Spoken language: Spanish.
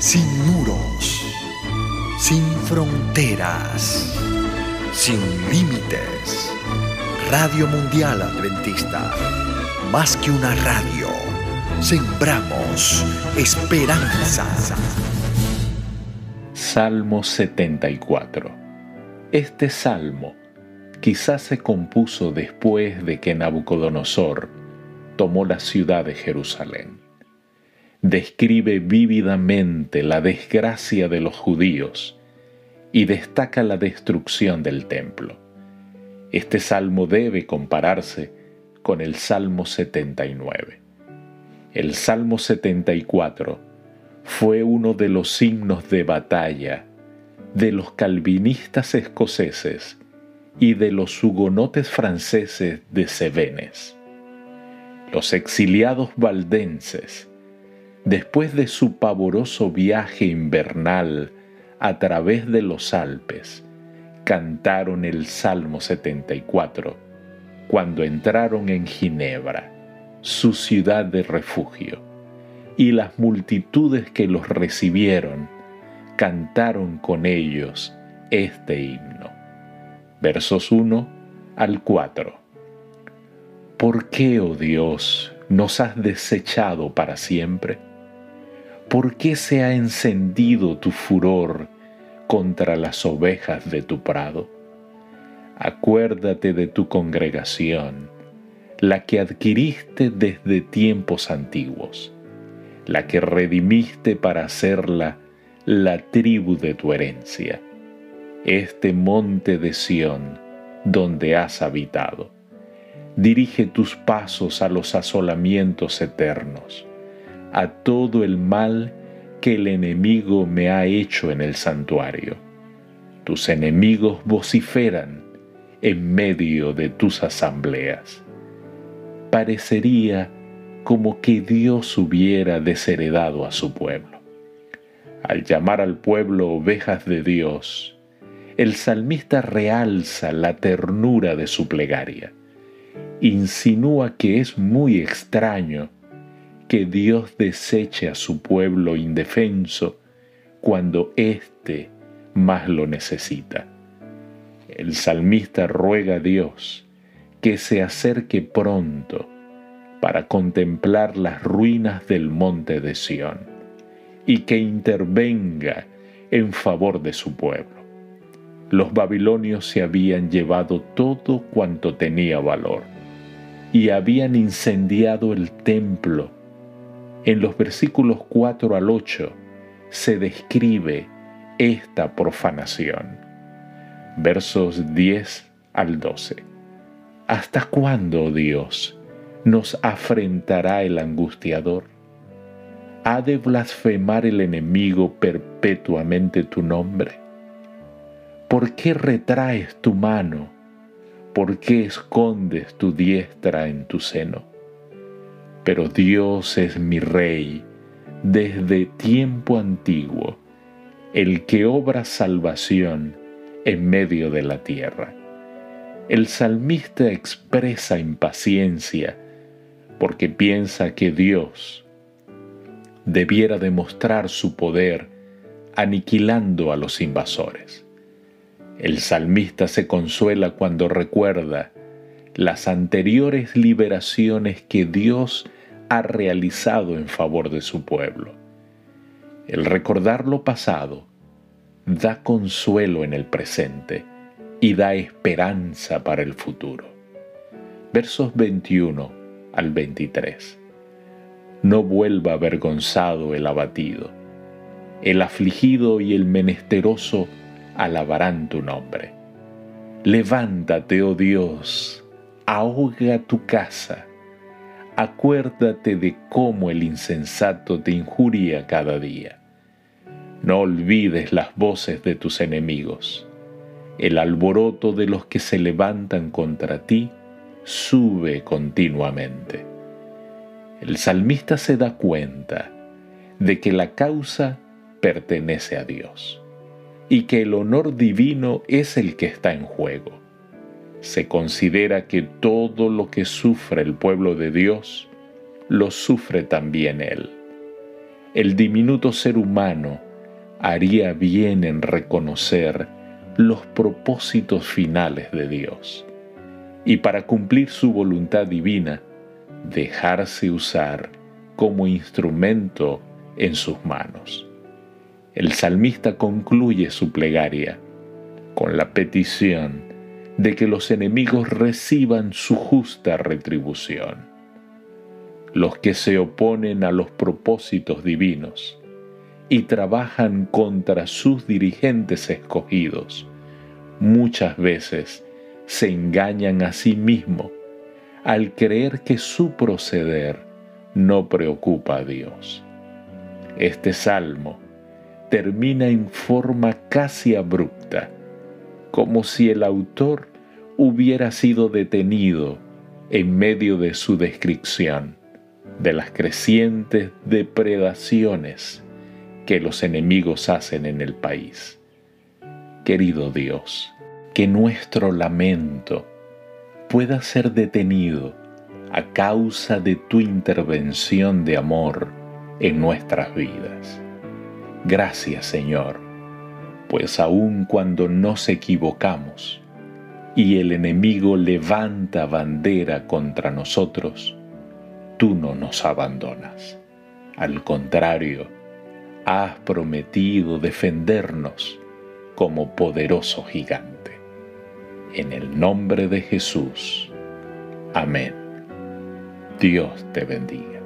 sin muros, sin fronteras, sin límites. Radio Mundial Adventista, más que una radio, sembramos esperanza. Salmo 74. Este salmo quizás se compuso después de que Nabucodonosor tomó la ciudad de Jerusalén describe vívidamente la desgracia de los judíos y destaca la destrucción del templo. Este salmo debe compararse con el Salmo 79. El Salmo 74 fue uno de los himnos de batalla de los calvinistas escoceses y de los hugonotes franceses de Cevenes. Los exiliados valdenses después de su pavoroso viaje invernal a través de los Alpes, cantaron el Salmo 74 cuando entraron en Ginebra, su ciudad de refugio, y las multitudes que los recibieron cantaron con ellos este himno. Versos 1 al 4. ¿Por qué, oh Dios, nos has desechado para siempre? ¿Por qué se ha encendido tu furor contra las ovejas de tu prado? Acuérdate de tu congregación, la que adquiriste desde tiempos antiguos, la que redimiste para hacerla la tribu de tu herencia, este monte de Sión donde has habitado. Dirige tus pasos a los asolamientos eternos a todo el mal que el enemigo me ha hecho en el santuario. Tus enemigos vociferan en medio de tus asambleas. Parecería como que Dios hubiera desheredado a su pueblo. Al llamar al pueblo ovejas de Dios, el salmista realza la ternura de su plegaria. Insinúa que es muy extraño que Dios deseche a su pueblo indefenso cuando éste más lo necesita. El salmista ruega a Dios que se acerque pronto para contemplar las ruinas del monte de Sión y que intervenga en favor de su pueblo. Los babilonios se habían llevado todo cuanto tenía valor y habían incendiado el templo en los versículos 4 al 8 se describe esta profanación. Versos 10 al 12. ¿Hasta cuándo, Dios, nos afrentará el angustiador? ¿Ha de blasfemar el enemigo perpetuamente tu nombre? ¿Por qué retraes tu mano? ¿Por qué escondes tu diestra en tu seno? Pero Dios es mi Rey desde tiempo antiguo, el que obra salvación en medio de la tierra. El salmista expresa impaciencia porque piensa que Dios debiera demostrar su poder aniquilando a los invasores. El salmista se consuela cuando recuerda las anteriores liberaciones que Dios ha realizado en favor de su pueblo. El recordar lo pasado da consuelo en el presente y da esperanza para el futuro. Versos 21 al 23. No vuelva avergonzado el abatido. El afligido y el menesteroso alabarán tu nombre. Levántate, oh Dios, ahoga tu casa. Acuérdate de cómo el insensato te injuria cada día. No olvides las voces de tus enemigos. El alboroto de los que se levantan contra ti sube continuamente. El salmista se da cuenta de que la causa pertenece a Dios y que el honor divino es el que está en juego se considera que todo lo que sufre el pueblo de Dios, lo sufre también Él. el diminuto ser humano haría bien en reconocer los propósitos finales de Dios y para cumplir su voluntad divina, dejarse usar como instrumento en sus manos. El salmista concluye su plegaria con la petición de que los enemigos reciban su justa retribución. Los que se oponen a los propósitos divinos y trabajan contra sus dirigentes escogidos, muchas veces se engañan a sí mismos al creer que su proceder no preocupa a Dios. Este salmo termina en forma casi abrupta, como si el autor hubiera sido detenido en medio de su descripción de las crecientes depredaciones que los enemigos hacen en el país. Querido Dios, que nuestro lamento pueda ser detenido a causa de tu intervención de amor en nuestras vidas. Gracias Señor, pues aun cuando nos equivocamos y el enemigo levanta bandera contra nosotros, tú no nos abandonas. Al contrario, has prometido defendernos como poderoso gigante. En el nombre de Jesús. Amén. Dios te bendiga.